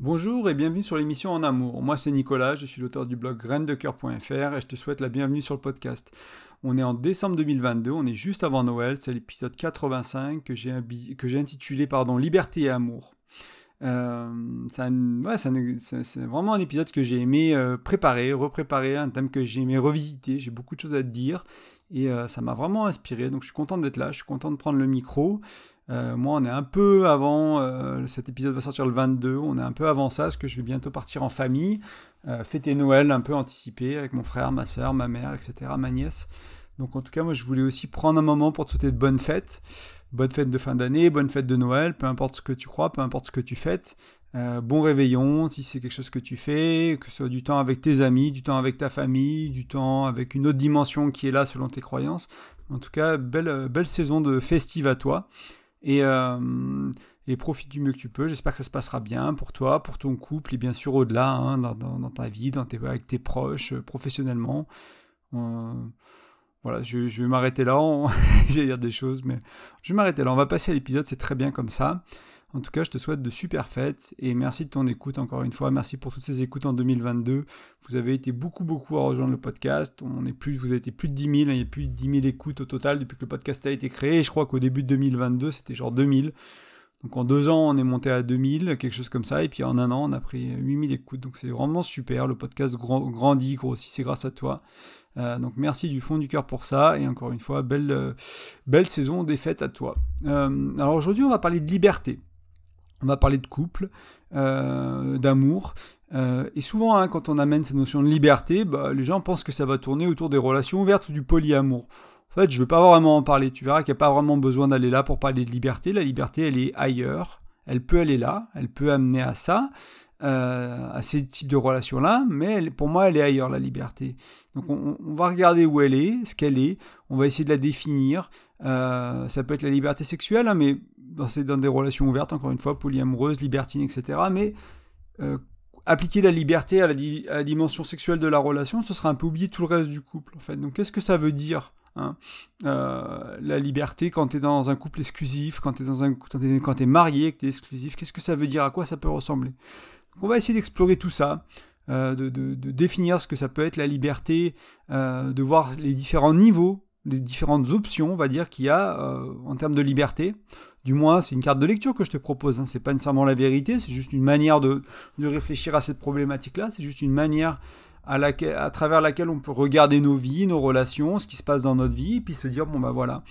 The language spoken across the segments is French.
Bonjour et bienvenue sur l'émission En Amour. Moi c'est Nicolas, je suis l'auteur du blog graindecoeur.fr et je te souhaite la bienvenue sur le podcast. On est en décembre 2022, on est juste avant Noël, c'est l'épisode 85 que j'ai, intitulé pardon, Liberté et Amour. Euh, c'est, vraiment un épisode que j'ai aimé euh, préparer, repréparer, un thème que j'ai aimé revisiter, j'ai beaucoup de choses à te dire et euh, ça m'a vraiment inspiré, donc je suis content d'être là, je suis content de prendre le micro. Euh, moi, on est un peu avant, euh, cet épisode va sortir le 22, on est un peu avant ça, parce que je vais bientôt partir en famille, euh, fêter Noël un peu anticipé avec mon frère, ma soeur, ma mère, etc., ma nièce. Donc en tout cas, moi, je voulais aussi prendre un moment pour te souhaiter de bonnes fêtes. Bonne fête de fin d'année, bonne fête de Noël, peu importe ce que tu crois, peu importe ce que tu fêtes. bon réveillon, si c'est quelque chose que tu fais, que ce soit du temps avec tes amis, du temps avec ta famille, du temps avec une autre dimension qui est là selon tes croyances. En tout cas, belle, belle saison de festive à toi. Euh, et, profite du mieux que tu peux. J'espère que ça se passera bien pour toi, pour ton couple et bien sûr au-delà, hein, dans, ta vie, dans tes, avec tes proches, euh, professionnellement. Euh, voilà, je, vais m'arrêter là. J'ai dire des choses, mais je vais m'arrêter là. On va passer à l'épisode, c'est très bien comme ça. En tout cas, je te souhaite de super fêtes et merci de ton écoute encore une fois. Merci pour toutes ces écoutes en 2022. Vous avez été beaucoup, beaucoup à rejoindre le podcast. On est plus, vous avez été plus de 10 000. Il y a plus de 10 000 écoutes au total depuis que le podcast a été créé. je crois qu'au début de 2022, c'était genre 2000. Donc en deux ans, on est monté à 2000, quelque chose comme ça. Et puis en un an, on a pris 8000 écoutes. Donc c'est vraiment super. Le podcast grandit, grossit. C'est grâce à toi. Euh, donc merci du fond du cœur pour ça. Et encore une fois, belle, euh, saison des fêtes à toi. Euh, alors aujourd'hui, on va parler de liberté. On va parler de couple, euh, d'amour. Euh, et souvent, hein, quand on amène cette notion de liberté, bah, les gens pensent que ça va tourner autour des relations ouvertes ou du polyamour. En fait, je ne veux pas vraiment en parler. Tu verras qu'il n'y a pas vraiment besoin d'aller là pour parler de liberté. La liberté, elle est ailleurs. Elle peut aller là. Elle peut amener à ça. Euh, à ces types de relations-là, mais pour moi, elle est ailleurs, la liberté. Donc on, va regarder où elle est, ce qu'elle est, on va essayer de la définir. Ça peut être la liberté sexuelle, hein, mais dans, des relations ouvertes, encore une fois, polyamoureuses, libertines, etc. Mais euh, appliquer la liberté à la, dimension sexuelle de la relation, ce sera un peu oublier tout le reste du couple, en fait. Donc qu'est-ce que ça veut dire hein la liberté quand tu es dans un couple exclusif, quand tu es, quand es marié, que tu es exclusif, qu'est-ce que ça veut dire? À quoi ça peut ressembler? On va essayer d'explorer tout ça, euh, de, définir ce que ça peut être la liberté, euh, de voir les différents niveaux, les différentes options, on va dire, qu'il y a euh, en termes de liberté. Du moins, c'est une carte de lecture que je te propose. Hein. C'est pas nécessairement la vérité, c'est juste une manière de, réfléchir à cette problématique-là. C'est juste une manière à, travers laquelle on peut regarder nos vies, nos relations, ce qui se passe dans notre vie, et puis se dire bon bah voilà,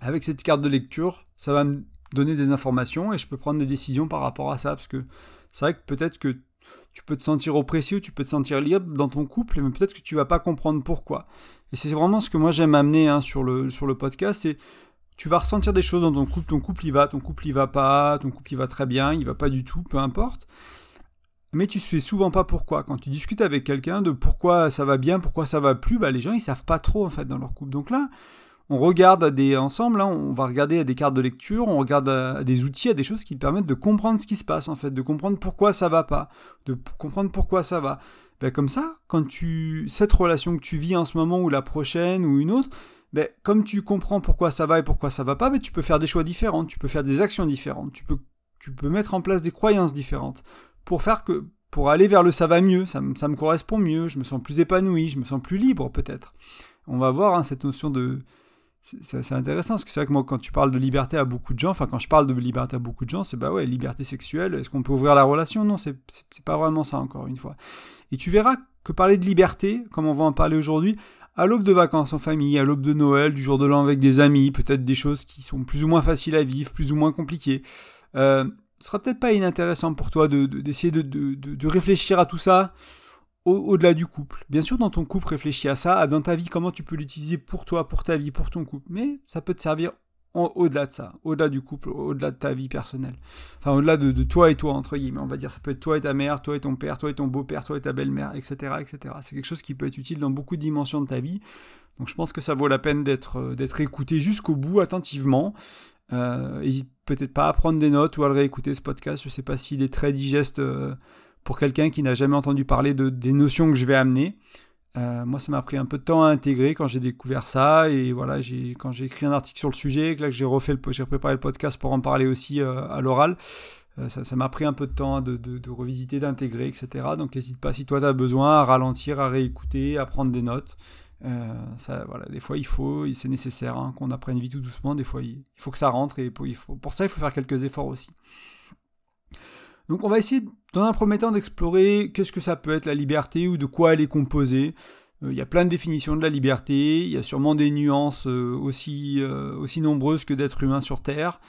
avec cette carte de lecture, ça va me donner des informations et je peux prendre des décisions par rapport à ça, parce que c'est vrai que peut-être que tu peux te sentir oppressé tu peux te sentir libre dans ton couple, mais peut-être que tu vas pas comprendre pourquoi. Et c'est vraiment ce que moi j'aime amener hein, sur, le, sur le podcast, c'est tu vas ressentir des choses dans ton couple, ton couple y va, ton couple y va pas, ton couple y va très bien, il va pas du tout, peu importe. Mais tu sais souvent pas pourquoi. Quand tu discutes avec quelqu'un de pourquoi ça va bien, pourquoi ça va plus, bah les gens ils savent pas trop en fait dans leur couple. Donc là, on regarde ensemble, hein, on va regarder à des cartes de lecture, on regarde à, des outils, à des choses qui permettent de comprendre ce qui se passe en fait, de comprendre pourquoi ça va pas, de comprendre pourquoi ça va. Ben, comme ça, quand tu cette relation que tu vis en ce moment ou la prochaine ou une autre, ben, comme tu comprends pourquoi ça va et pourquoi ça va pas, ben, tu peux faire des choix différents, tu peux faire des actions différentes, tu peux, tu peux mettre en place des croyances différentes pour faire que pour aller vers le ça va mieux, ça, ça me correspond mieux, je me sens plus épanoui, je me sens plus libre peut-être. On va voir hein, cette notion de c'est intéressant parce que c'est vrai que moi, quand tu parles de liberté à beaucoup de gens, enfin, quand je parle de liberté à beaucoup de gens, c'est bah ouais, liberté sexuelle, est-ce qu'on peut ouvrir la relation? Non, c'est pas vraiment ça, encore une fois. Et tu verras que parler de liberté, comme on va en parler aujourd'hui, à l'aube de vacances en famille, à l'aube de Noël, du jour de l'an avec des amis, peut-être des choses qui sont plus ou moins faciles à vivre, plus ou moins compliquées, euh, ce sera peut-être pas inintéressant pour toi d'essayer de, de, de réfléchir à tout ça au-delà du couple. Bien sûr, dans ton couple, réfléchis à ça, dans ta vie, comment tu peux l'utiliser pour toi, pour ta vie, pour ton couple. Mais ça peut te servir au-delà de ça, au-delà du couple, au-delà de ta vie personnelle. Enfin, au-delà de, toi et toi, entre guillemets. On va dire, ça peut être toi et ta mère, toi et ton père, toi et ton beau-père, toi et ta belle-mère, etc., etc. C'est quelque chose qui peut être utile dans beaucoup de dimensions de ta vie. Donc, je pense que ça vaut la peine d'être, euh, écouté jusqu'au bout, attentivement. Euh, n'hésite peut-être pas à prendre des notes ou à le réécouter, ce podcast. Je sais pas s'il est très digeste. Euh, pour quelqu'un qui n'a jamais entendu parler de, des notions que je vais amener. Euh, moi, ça m'a pris un peu de temps à intégrer quand j'ai découvert ça. Et voilà, quand j'ai écrit un article sur le sujet, que là, j'ai refait j'ai préparé le podcast pour en parler aussi euh, à l'oral. ça m'a pris un peu de temps de, revisiter, d'intégrer, etc. Donc n'hésite pas, si toi tu as besoin, à ralentir, à réécouter, à prendre des notes. ça, voilà, des fois il faut, c'est nécessaire hein, qu'on apprenne vite ou doucement, des fois il, faut que ça rentre et pour ça il faut faire quelques efforts aussi. Donc on va essayer dans un premier temps d'explorer qu'est-ce que ça peut être la liberté ou de quoi elle est composée. Euh, il y a plein de définitions de la liberté, il y a sûrement des nuances euh, aussi, euh, aussi nombreuses que d'être humain sur Terre.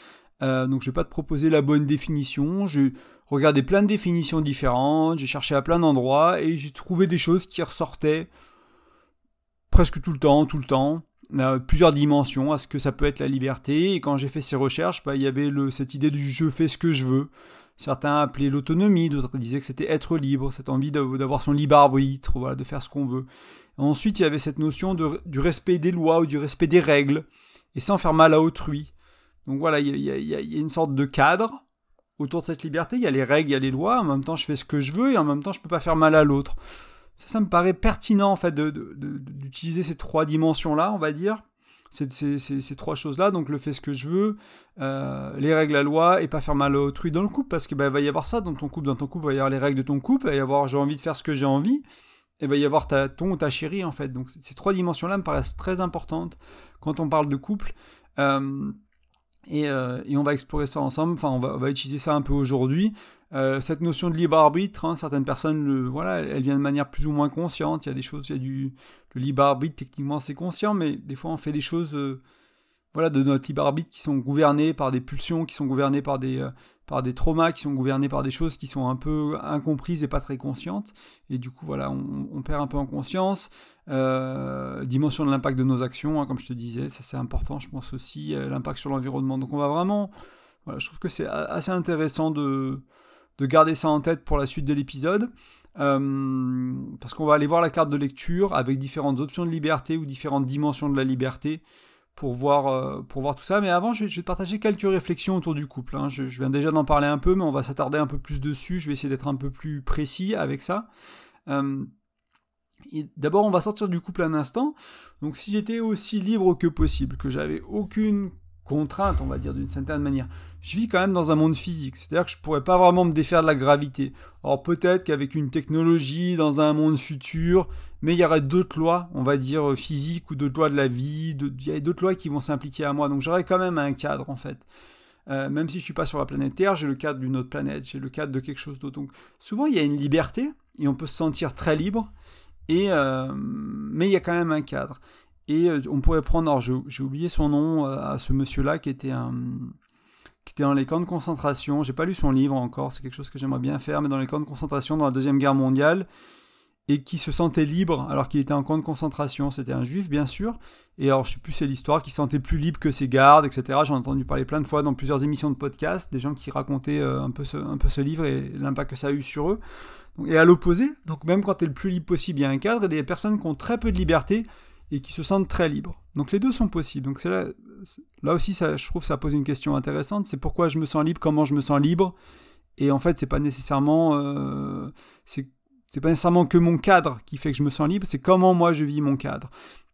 donc je ne vais pas te proposer la bonne définition, j'ai regardé plein de définitions différentes, j'ai cherché à plein d'endroits et j'ai trouvé des choses qui ressortaient presque tout le temps, tout le temps. plusieurs dimensions à ce que ça peut être la liberté et quand j'ai fait ces recherches, bah, il y avait cette idée du je fais ce que je veux. Certains appelaient l'autonomie, d'autres disaient que c'était être libre, cette envie d'avoir son libre arbitre, voilà, de faire ce qu'on veut. ensuite, il y avait cette notion du respect des lois ou du respect des règles, et sans faire mal à autrui. Donc voilà, il y, a, une sorte de cadre autour de cette liberté. Il y a les règles, il y a les lois. En même temps, je fais ce que je veux et en même temps, je ne peux pas faire mal à l'autre. Ça, ça me paraît pertinent en fait d'utiliser ces trois dimensions-là, on va dire, ces, trois choses-là, donc le fait ce que je veux, euh, les règles, la loi, et pas faire mal à autrui dans le couple, parce qu'il bah, va y avoir ça dans ton couple, dans ton couple, il va y avoir les règles de ton couple, il va y avoir j'ai envie de faire ce que j'ai envie, et va y avoir ta, ton ou ta chérie, en fait. Donc ces trois dimensions-là me paraissent très importantes quand on parle de couple. Euh, euh, et, on va explorer ça ensemble, enfin on va, on va utiliser ça un peu aujourd'hui. Euh, cette notion de libre arbitre, hein, certaines personnes, voilà, elle, vient de manière plus ou moins consciente. Il y a des choses, il y a du le libre arbitre techniquement c'est conscient, mais des fois on fait des choses, euh, voilà, de notre libre arbitre qui sont gouvernées par des pulsions, qui sont gouvernées par des euh, par des traumas, qui sont gouvernées par des choses qui sont un peu incomprises et pas très conscientes. Et du coup, voilà, on, perd un peu en conscience. dimension de l'impact de nos actions, hein, comme je te disais, ça c'est important, je pense aussi, l'impact sur l'environnement. Donc on va vraiment, voilà, je trouve que c'est assez intéressant de de garder ça en tête pour la suite de l'épisode. Euh, parce qu'on va aller voir la carte de lecture avec différentes options de liberté ou différentes dimensions de la liberté pour voir, euh, tout ça. Mais avant, je vais, partager quelques réflexions autour du couple. Hein. Je, viens déjà d'en parler un peu, mais on va s'attarder un peu plus dessus. Je vais essayer d'être un peu plus précis avec ça. Euh, d'abord, on va sortir du couple un instant. Donc, si j'étais aussi libre que possible, que j'avais aucune contrainte, on va dire d'une certaine manière. Je vis quand même dans un monde physique, c'est-à-dire que je pourrais pas vraiment me défaire de la gravité. Alors peut-être qu'avec une technologie dans un monde futur, mais il y aurait d'autres lois, on va dire physiques ou d'autres lois de la vie, il y a d'autres lois qui vont s'impliquer à moi, donc j'aurais quand même un cadre en fait. Euh, même si je suis pas sur la planète Terre, j'ai le cadre d'une autre planète, j'ai le cadre de quelque chose d'autre. Donc souvent il y a une liberté et on peut se sentir très libre, et euh, mais il y a quand même un cadre. Et euh, on pourrait prendre, alors j'ai oublié son nom euh, à ce monsieur-là qui était un qui était dans les camps de concentration. J'ai pas lu son livre encore, c'est quelque chose que j'aimerais bien faire, mais dans les camps de concentration dans la deuxième guerre mondiale et qui se sentait libre alors qu'il était en camp de concentration. C'était un juif, bien sûr. Et alors, je sais plus, c'est l'histoire, qui se sentait plus libre que ses gardes, etc. J'en ai entendu parler plein de fois dans plusieurs émissions de podcast, des gens qui racontaient euh, un, peu ce, un peu ce livre et l'impact que ça a eu sur eux. Et à l'opposé, donc même quand tu es le plus libre possible, il y a un cadre et des personnes qui ont très peu de liberté et qui se sentent très libres. Donc les deux sont possibles. Donc là, là aussi, ça, je trouve ça pose une question intéressante. C'est pourquoi je me sens libre, comment je me sens libre. Et en fait, c'est pas euh, pas nécessairement que mon cadre qui fait que je me sens libre. C'est comment moi je vis mon cadre.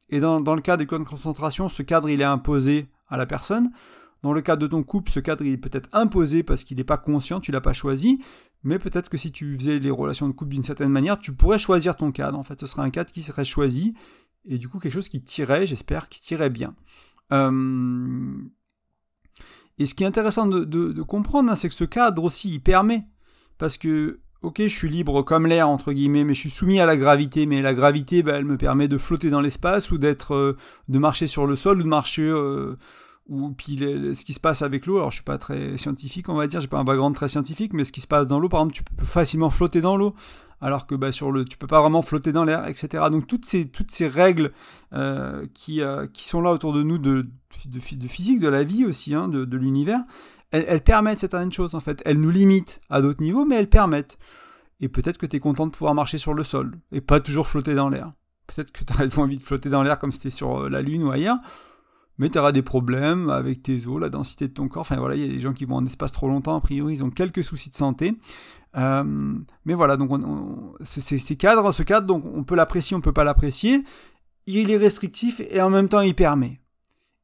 Et dans, dans le cas des camps de concentration, ce cadre il est imposé à la personne. Dans le cadre de ton couple, ce cadre il est peut-être imposé parce qu'il n'est pas conscient, tu l'as pas choisi. Mais peut-être que si tu faisais les relations de couple d'une certaine manière, tu pourrais choisir ton cadre. En fait, ce serait un cadre qui serait choisi et du coup quelque chose qui tirait, j'espère, qui tirait bien. Euh, et ce qui est intéressant de, comprendre, hein, c'est que ce cadre aussi, il permet, parce que, ok, je suis libre comme l'air, entre guillemets, mais je suis soumis à la gravité, mais la gravité, bah, elle me permet de flotter dans l'espace, ou d'être, euh, de marcher sur le sol, ou de marcher... Euh, ou puis ce qui se passe avec l'eau, alors je suis pas très scientifique, on va dire, j'ai pas un background très scientifique, mais ce qui se passe dans l'eau, par exemple, tu peux facilement flotter dans l'eau alors que bah, sur le, tu peux pas vraiment flotter dans l'air, etc. Donc toutes ces, toutes ces règles euh, qui, euh, qui sont là autour de nous de, de, physique, de la vie aussi, hein, de, l'univers, elles, permettent certaines choses en fait. Elles nous limitent à d'autres niveaux, mais elles permettent. Et peut-être que tu es content de pouvoir marcher sur le sol et pas toujours flotter dans l'air. Peut-être que tu as envie de flotter dans l'air comme c'était sur euh, la Lune ou ailleurs mais tu auras des problèmes avec tes os, la densité de ton corps. Enfin voilà, il y a des gens qui vont en espace trop longtemps, a priori, ils ont quelques soucis de santé. Euh, mais voilà, donc on, ces cadres, ce cadre, donc on peut l'apprécier, on peut pas l'apprécier. Il est restrictif et en même temps il permet.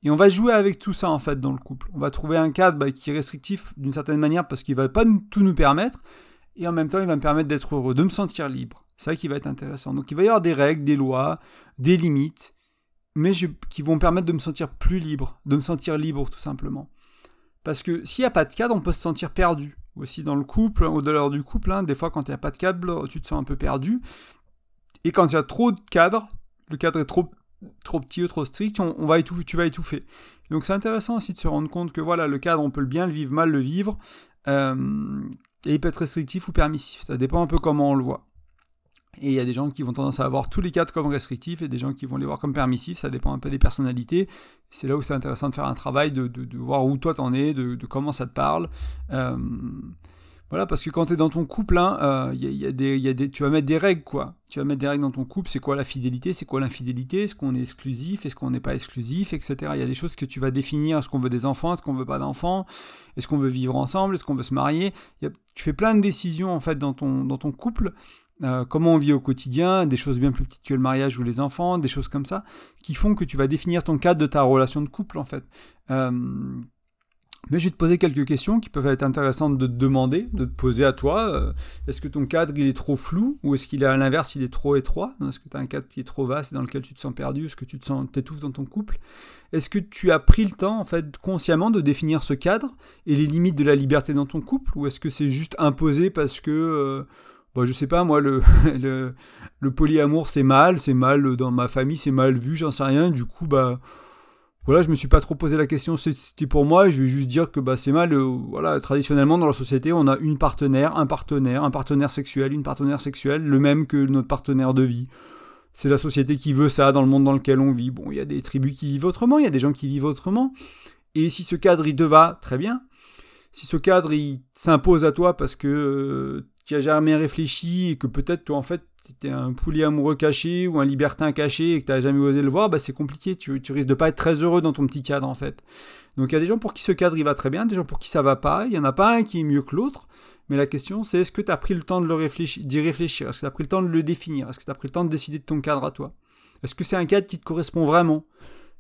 Et on va jouer avec tout ça en fait dans le couple. On va trouver un cadre bah, qui est restrictif d'une certaine manière parce qu'il va pas tout nous permettre, et en même temps il va me permettre d'être heureux, de me sentir libre. C'est ça qui va être intéressant. Donc il va y avoir des règles, des lois, des limites, mais qui vont me permettre de me sentir plus libre, de me sentir libre tout simplement. Parce que s'il n'y a pas de cadre, on peut se sentir perdu. Aussi dans le couple, au-delà du couple, hein, des fois quand il n'y a pas de cadre, tu te sens un peu perdu. Et quand il y a trop de cadre, le cadre est trop, trop petit ou trop strict, on, va étouffer, tu vas étouffer. Donc c'est intéressant aussi de se rendre compte que voilà, le cadre, on peut le bien le vivre, mal le vivre. Euh, et il peut être restrictif ou permissif. Ça dépend un peu comment on le voit. Et il y a des gens qui vont tendance à avoir tous les cadres comme restrictifs et des gens qui vont les voir comme permissifs. Ça dépend un peu des personnalités. C'est là où c'est intéressant de faire un travail, de, de, voir où toi t'en es, de, comment ça te parle. Euh, voilà, parce que quand tu es dans ton couple, hein, y y a des, tu vas mettre des règles, quoi. Tu vas mettre des règles dans ton couple. C'est quoi la fidélité? C'est quoi l'infidélité? Est-ce qu'on est exclusif? Est-ce qu'on n'est pas exclusif? Etc. Il y a des choses que tu vas définir. Est-ce qu'on veut des enfants? Est-ce qu'on veut pas d'enfants? Est-ce qu'on veut vivre ensemble? Est-ce qu'on veut se marier? Tu fais plein de décisions, en fait, dans ton, dans ton couple. Euh, comment on vit au quotidien, des choses bien plus petites que le mariage ou les enfants, des choses comme ça, qui font que tu vas définir ton cadre de ta relation de couple, en fait. Euh, mais je vais te poser quelques questions qui peuvent être intéressantes de te demander, de te poser à toi. Euh, est-ce que ton cadre il est trop flou ou est-ce qu'il est à l'inverse, il est trop étroit? Est-ce que tu as un cadre qui est trop vaste dans lequel tu te sens perdu? Est-ce que tu te sens t'étouffes dans ton couple? Est-ce que tu as pris le temps en fait consciemment de définir ce cadre et les limites de la liberté dans ton couple ou est-ce que c'est juste imposé parce que bon, je sais pas moi le, le, le polyamour c'est mal, c'est mal dans ma famille, c'est mal vu, j'en sais rien. Du coup bah voilà, je me suis pas trop posé la question, c'était pour moi, je vais juste dire que bah, c'est mal, euh, voilà, traditionnellement dans la société, on a une partenaire, un partenaire, un partenaire sexuel, une partenaire sexuelle, le même que notre partenaire de vie. C'est la société qui veut ça dans le monde dans lequel on vit. Bon, il y a des tribus qui vivent autrement, il y a des gens qui vivent autrement. Et si ce cadre, il te va, très bien. Si ce cadre, il s'impose à toi parce que euh, tu as jamais réfléchi et que peut-être toi, en fait, tu es un poulet amoureux caché ou un libertin caché et que tu n'as jamais osé le voir, bah c'est compliqué. Tu, risques de pas être très heureux dans ton petit cadre en fait. Donc il y a des gens pour qui ce cadre il va très bien, des gens pour qui ça va pas. Il y en a pas un qui est mieux que l'autre. Mais la question c'est est-ce que tu as pris le temps de réfléchir, d'y réfléchir? Est-ce que tu as pris le temps de le définir? Est-ce que tu as pris le temps de décider de ton cadre à toi? Est-ce que c'est un cadre qui te correspond vraiment?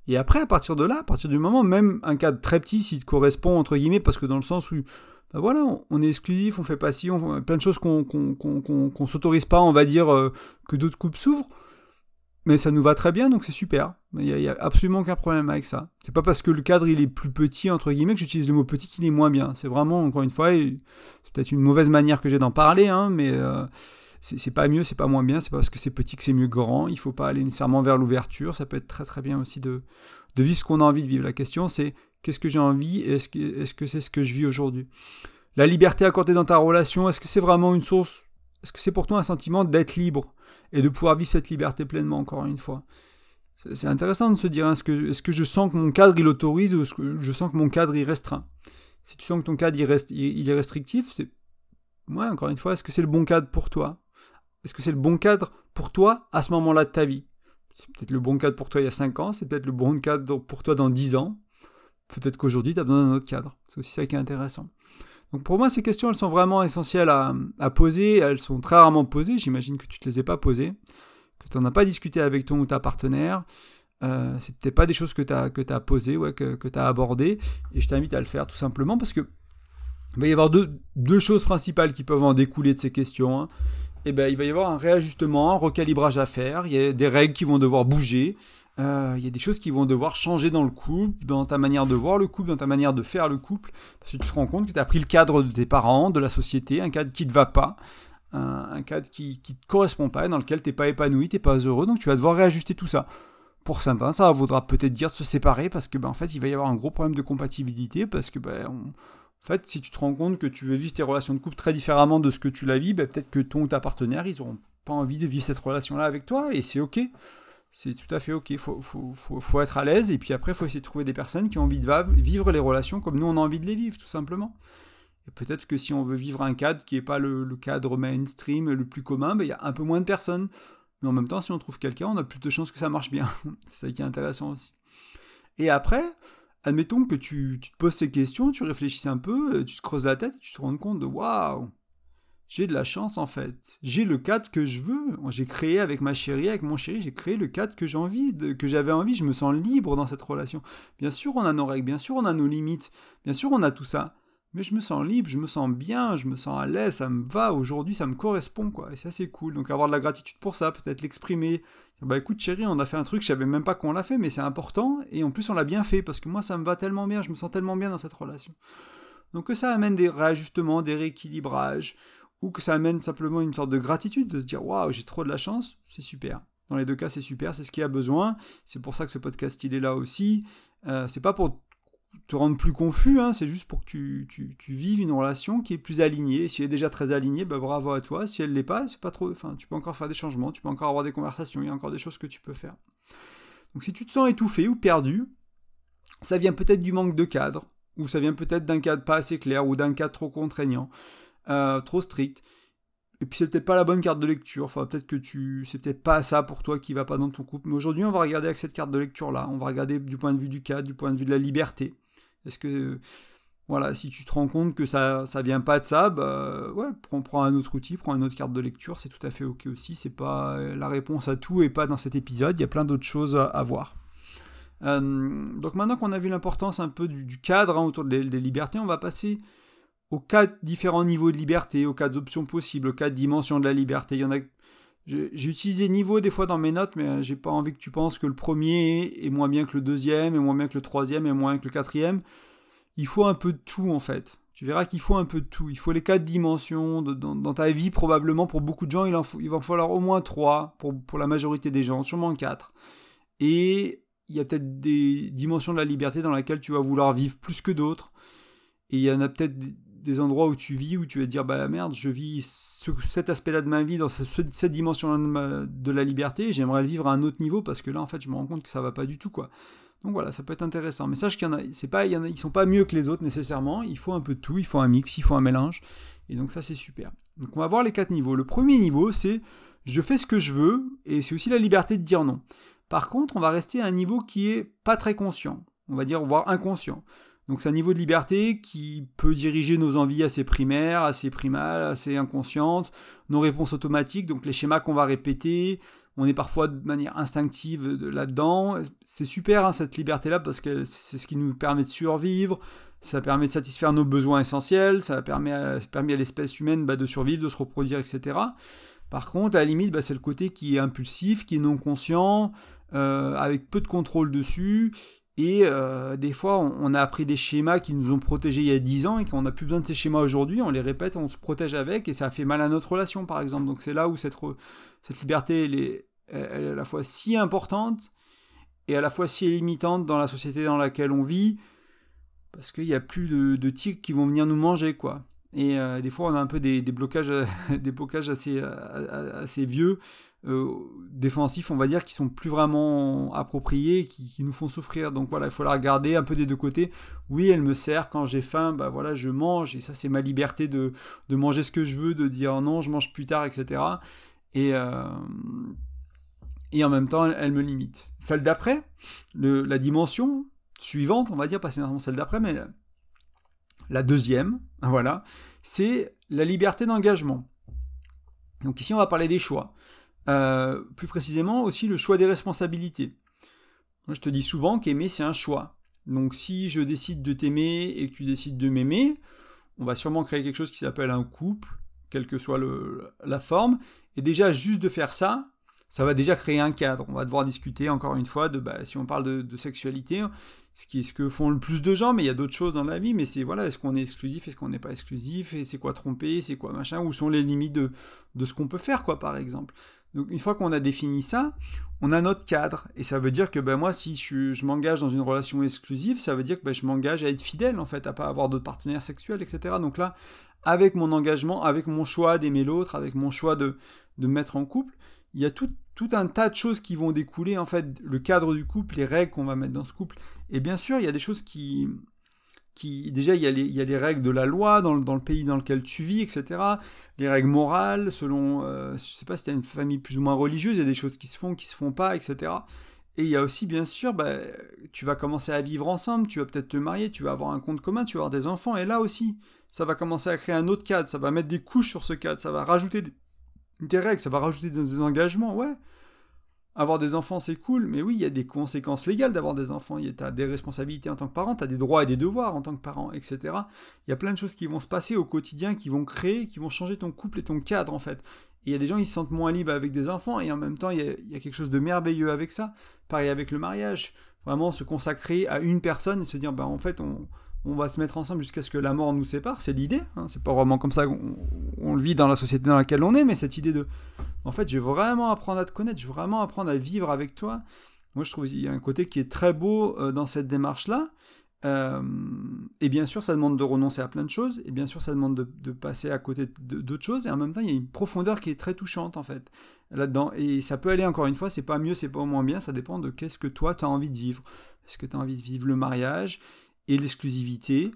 Et après, à partir de là, à partir du moment, même un cadre très petit, s'il te correspond, entre guillemets, parce que dans le sens où ben voilà, on, est exclusif, on fait pas si, on, plein de choses qu'on qu'on s'autorise pas, on va dire, euh, que d'autres coupes s'ouvrent. Mais ça nous va très bien, donc c'est super. Il n'y a, absolument aucun problème avec ça. C'est pas parce que le cadre il est plus petit, entre guillemets, que j'utilise le mot petit qu'il est moins bien. C'est vraiment, encore une fois, c'est peut-être une mauvaise manière que j'ai d'en parler, hein, mais euh, c'est pas mieux, c'est pas moins bien, c'est pas parce que c'est petit que c'est mieux grand. Il faut pas aller nécessairement vers l'ouverture. Ça peut être très très bien aussi de, de vivre ce qu'on a envie de vivre. La question c'est Qu'est-ce que j'ai envie est-ce que c'est ce que je vis aujourd'hui? La liberté accordée dans ta relation, est-ce que c'est vraiment une source Est-ce que c'est pour toi un sentiment d'être libre et de pouvoir vivre cette liberté pleinement, encore une fois? C'est intéressant de se dire, hein, est-ce que, je sens que mon cadre il autorise ou est-ce que je sens que mon cadre il restreint? Si tu sens que ton cadre il, est restrictif, c'est... Ouais, encore une fois, est-ce que c'est le bon cadre pour toi? Est-ce que c'est le bon cadre pour toi à ce moment-là de ta vie? C'est peut-être le bon cadre pour toi il y a 5 ans, c'est peut-être le bon cadre pour toi dans 10 ans, Peut-être qu'aujourd'hui, tu as besoin d'un autre cadre. C'est aussi ça qui est intéressant. Donc pour moi, ces questions, elles sont vraiment essentielles à, poser. Elles sont très rarement posées. J'imagine que tu ne te les ai pas posées, que tu n'en as pas discuté avec ton ou ta partenaire. Euh, c'est peut-être pas des choses que tu as, as posées, ouais, que, tu as abordées. Et je t'invite à le faire tout simplement parce que il va y avoir deux, deux, choses principales qui peuvent en découler de ces questions. Hein. Eh ben, il va y avoir un réajustement, un recalibrage à faire. Il y a des règles qui vont devoir bouger. Euh, il y a des choses qui vont devoir changer dans le couple, dans ta manière de voir le couple, dans ta manière de faire le couple, parce que tu te rends compte que tu as pris le cadre de tes parents, de la société, un cadre qui ne te va pas, un, cadre qui ne te correspond pas, dans lequel tu n'es pas épanoui, tu n'es pas heureux, donc tu vas devoir réajuster tout ça. Pour certains, ça vaudra peut-être dire de se séparer, parce que ben, en fait, il va y avoir un gros problème de compatibilité, parce que ben, en fait, si tu te rends compte que tu veux vivre tes relations de couple très différemment de ce que tu la vis, ben, peut-être que ton ou ta partenaire, ils n'auront pas envie de vivre cette relation-là avec toi, et c'est ok c'est tout à fait ok. Faut, être à l'aise et puis après, il faut essayer de trouver des personnes qui ont envie de vivre les relations comme nous on a envie de les vivre, tout simplement. Et peut-être que si on veut vivre un cadre qui n'est pas le, cadre mainstream le plus commun, ben, il y a un peu moins de personnes. Mais en même temps, si on trouve quelqu'un, on a plus de chances que ça marche bien. c'est ça qui est intéressant aussi. Et après, admettons que tu, tu, te poses ces questions, tu réfléchisses un peu, tu te creuses la tête, et tu te rends compte de waouh, j'ai de la chance en fait. J'ai le cadre que je veux. J'ai créé avec ma chérie, avec mon chéri, j'ai créé le cadre que j'ai envie, que j'avais envie. Je me sens libre dans cette relation. Bien sûr, on a nos règles, bien sûr, on a nos limites, bien sûr, on a tout ça. Mais je me sens libre, je me sens bien, je me sens à l'aise, ça me va. Aujourd'hui, ça me correspond, quoi. Et ça, c'est cool. Donc, avoir de la gratitude pour ça, peut-être l'exprimer. Bah écoute, chérie, on a fait un truc, je savais même pas qu'on l'a fait, mais c'est important. Et en plus, on l'a bien fait parce que moi, ça me va tellement bien, je me sens tellement bien dans cette relation. Donc, que ça amène des réajustements, des rééquilibrages ou que ça amène simplement une sorte de gratitude, de se dire waouh, j'ai trop de la chance, c'est super. Dans les deux cas, c'est super, c'est ce qu'il y a besoin. C'est pour ça que ce podcast il est là aussi. Euh, c'est pas pour te rendre plus confus, hein, c'est juste pour que tu, vives une relation qui est plus alignée. Si elle est déjà très alignée, bah, bravo à toi. Si elle l'est pas, c'est pas trop. Enfin, tu peux encore faire des changements, tu peux encore avoir des conversations, il y a encore des choses que tu peux faire. Donc si tu te sens étouffé ou perdu, ça vient peut-être du manque de cadre, ou ça vient peut-être d'un cadre pas assez clair, ou d'un cadre trop contraignant. Euh, trop strict. Et puis c'est peut-être pas la bonne carte de lecture. Enfin, peut-être que tu, c'est peut-être pas ça pour toi qui va pas dans ton couple. Mais aujourd'hui, on va regarder avec cette carte de lecture là. On va regarder du point de vue du cadre, du point de vue de la liberté. Est-ce que, voilà, si tu te rends compte que ça, ça vient pas de ça, bah ouais, prends, prends un autre outil, prends une autre carte de lecture. C'est tout à fait ok aussi. C'est pas la réponse à tout et pas dans cet épisode. Il y a plein d'autres choses à, voir. Euh, donc maintenant qu'on a vu l'importance un peu du, cadre hein, autour des libertés, on va passer aux quatre différents niveaux de liberté, aux quatre options possibles, aux quatre dimensions de la liberté. Il y en a. J'ai utilisé niveau des fois dans mes notes, mais euh, j'ai pas envie que tu penses que le premier est moins bien que le deuxième, et moins bien que le troisième, et moins bien que le quatrième. Il faut un peu de tout en fait. Tu verras qu'il faut un peu de tout. Il faut les quatre dimensions. dans, ta vie, probablement, pour beaucoup de gens, il, en il va falloir au moins trois, pour, pour la majorité des gens, sûrement quatre. Et il y a peut-être des dimensions de la liberté dans lesquelles tu vas vouloir vivre plus que d'autres. Et il y en a peut-être des endroits où tu vis, où tu vas te dire, bah merde, je vis cet aspect-là de ma vie, dans cette dimension de, de la liberté, j'aimerais le vivre à un autre niveau, parce que là, en fait, je me rends compte que ça va pas du tout, quoi. Donc voilà, ça peut être intéressant. Mais sache qu'il y en a, c'est sont pas mieux que les autres nécessairement. Il faut un peu de tout, il faut un mix, il faut un mélange. Et donc ça, c'est super. Donc on va voir les quatre niveaux. Le premier niveau, c'est je fais ce que je veux, et c'est aussi la liberté de dire non. Par contre, on va rester à un niveau qui est pas très conscient. On va dire, voire inconscient. Donc c'est un niveau de liberté qui peut diriger nos envies assez primaires, assez primales, assez inconscientes, nos réponses automatiques, donc les schémas qu'on va répéter. On est parfois de manière instinctive là-dedans. C'est super hein, cette liberté-là parce que c'est ce qui nous permet de survivre, ça permet de satisfaire nos besoins essentiels, ça permet à, l'espèce humaine bah, de survivre, de se reproduire, etc. Par contre, à la limite, bah, c'est le côté qui est impulsif, qui est non conscient, euh, avec peu de contrôle dessus, et euh, des fois, on, a appris des schémas qui nous ont protégés il y a 10 ans et qu'on n'a plus besoin de ces schémas aujourd'hui, on les répète, on se protège avec et ça a fait mal à notre relation, par exemple. Donc c'est là où cette, liberté, est, à la fois si importante et à la fois si limitante dans la société dans laquelle on vit, parce qu'il n'y a plus de, de qui vont venir nous manger, quoi. Et euh, des fois, on a un peu des, blocages, assez, euh, vieux, défensifs, on va dire, qui sont plus vraiment appropriés, qui, nous font souffrir. Donc voilà, il faut la regarder un peu des deux côtés. Oui, elle me sert quand j'ai faim, bah voilà, je mange, et ça, c'est ma liberté de, manger ce que je veux, de dire non, je mange plus tard, etc. Et, et en même temps, elle, me limite. Celle d'après, la dimension suivante, on va dire, pas nécessairement celle d'après, mais la deuxième, voilà, c'est la liberté d'engagement. Donc ici, on va parler des choix. Euh, plus précisément aussi le choix des responsabilités. je te dis souvent qu'aimer, c'est un choix. Donc si je décide de t'aimer et que tu décides de m'aimer, on va sûrement créer quelque chose qui s'appelle un couple, quelle que soit la forme. Et déjà, juste de faire ça, ça va déjà créer un cadre. On va devoir discuter encore une fois de, bah, si on parle de, sexualité, ce qui est ce que font le plus de gens, mais il y a d'autres choses dans la vie, mais c'est voilà, est-ce qu'on est exclusif, est-ce qu'on n'est pas exclusif, et c'est quoi tromper, c'est quoi machin, où sont les limites de, de ce qu'on peut faire, quoi, par exemple. Donc une fois qu'on a défini ça, on a notre cadre, et ça veut dire que ben, moi, si je, m'engage dans une relation exclusive, ça veut dire que ben, je m'engage à être fidèle, en fait, à pas avoir d'autres partenaires sexuels, etc. Donc là, avec mon engagement, avec mon choix d'aimer l'autre, avec mon choix de, me mettre en couple, il y a tout, un tas de choses qui vont découler, en fait, le cadre du couple, les règles qu'on va mettre dans ce couple. Et bien sûr, il y a des choses qui... déjà, il y, a les, règles de la loi dans le, pays dans lequel tu vis, etc. Les règles morales, selon... Euh, je sais pas si tu as une famille plus ou moins religieuse, il y a des choses qui se font, qui se font pas, etc. Et il y a aussi, bien sûr, bah, tu vas commencer à vivre ensemble, tu vas peut-être te marier, tu vas avoir un compte commun, tu vas avoir des enfants, et là aussi, ça va commencer à créer un autre cadre, ça va mettre des couches sur ce cadre, ça va rajouter des, règles, ça va rajouter des, engagements, ouais. Avoir des enfants, c'est cool, mais oui, il y a des conséquences légales d'avoir des enfants. Tu as des responsabilités en tant que parent, tu as des droits et des devoirs en tant que parent, etc. Il y a plein de choses qui vont se passer au quotidien, qui vont créer, qui vont changer ton couple et ton cadre, en fait. Il y a des gens qui se sentent moins libres avec des enfants, et en même temps, il y a quelque chose de merveilleux avec ça. Pareil avec le mariage. Vraiment se consacrer à une personne et se dire, bah, en fait, on, on va se mettre ensemble jusqu'à ce que la mort nous sépare, c'est l'idée. Hein. c'est pas vraiment comme ça qu'on le vit dans la société dans laquelle on est, mais cette idée de, en fait, je vais vraiment apprendre à te connaître, je vais vraiment apprendre à vivre avec toi. Moi, je trouve qu'il y a un côté qui est très beau euh, dans cette démarche-là. Euh, et bien sûr, ça demande de renoncer à plein de choses, et bien sûr, ça demande de, passer à côté d'autres choses, et en même temps, il y a une profondeur qui est très touchante, en fait, là-dedans. Et ça peut aller, encore une fois, c'est pas mieux, c'est pas moins bien, ça dépend de qu'est-ce que toi, tu as envie de vivre. Est-ce que tu as envie de vivre le mariage? Et l'exclusivité,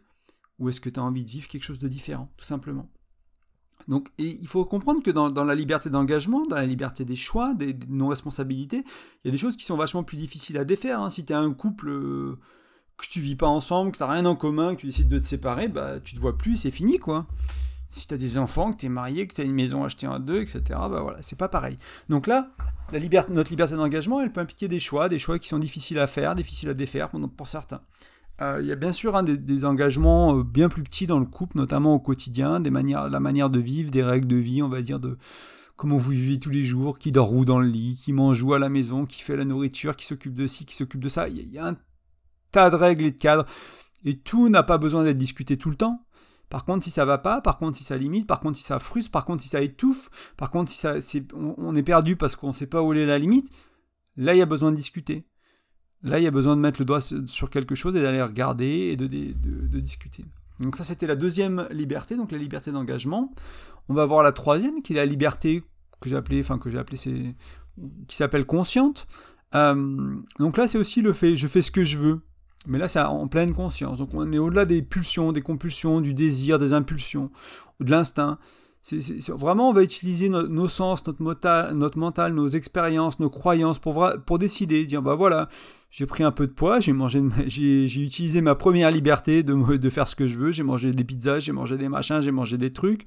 ou est-ce que tu as envie de vivre quelque chose de différent, tout simplement donc, il faut comprendre que dans, la liberté d'engagement, dans la liberté des choix, des, non-responsabilités, il y a des choses qui sont vachement plus difficiles à défaire. Hein. Si tu as un couple euh, que tu vis pas ensemble, que tu n'as rien en commun, que tu décides de te séparer, bah, tu te vois plus, c'est fini, quoi. Si tu as des enfants, que tu es marié, que tu as une maison achetée en deux, etc., bah voilà, c'est pas pareil. Donc là, notre liberté d'engagement, elle peut impliquer des choix, des choix qui sont difficiles à faire, difficiles à défaire pour certains. Euh, il y a bien sûr hein, des, engagements euh, bien plus petits dans le couple, notamment au quotidien, des manières, la manière de vivre, des règles de vie, on va dire, de comment vous vivez tous les jours, qui dort où dans le lit, qui mange où à la maison, qui fait la nourriture, qui s'occupe de ci, qui s'occupe de ça. Il y, a un tas de règles et de cadres, et tout n'a pas besoin d'être discuté tout le temps. Par contre, si ça va pas, par contre, si ça limite, par contre, si ça frustre, par contre, si ça étouffe, par contre, si ça, on, est perdu parce qu'on ne sait pas où est la limite, là, il y a besoin de discuter. Là, il y a besoin de mettre le doigt sur quelque chose et d'aller regarder et de, discuter. Donc ça, c'était la deuxième liberté, donc la liberté d'engagement. On va voir la troisième, qui est la liberté que j'ai appelée, enfin que j'ai qui s'appelle consciente. Euh, donc là, c'est aussi le fait, je fais ce que je veux. Mais là, c'est en pleine conscience. Donc on est au-delà des pulsions, des compulsions, du désir, des impulsions, de l'instinct. C'est, vraiment, on va utiliser nos sens, notre, notre mental, nos expériences, nos croyances pour, pour décider, dire bah voilà, j'ai pris un peu de poids, j'ai mangé, j'ai, utilisé ma première liberté de, faire ce que je veux, j'ai mangé des pizzas, j'ai mangé des machins, j'ai mangé des trucs.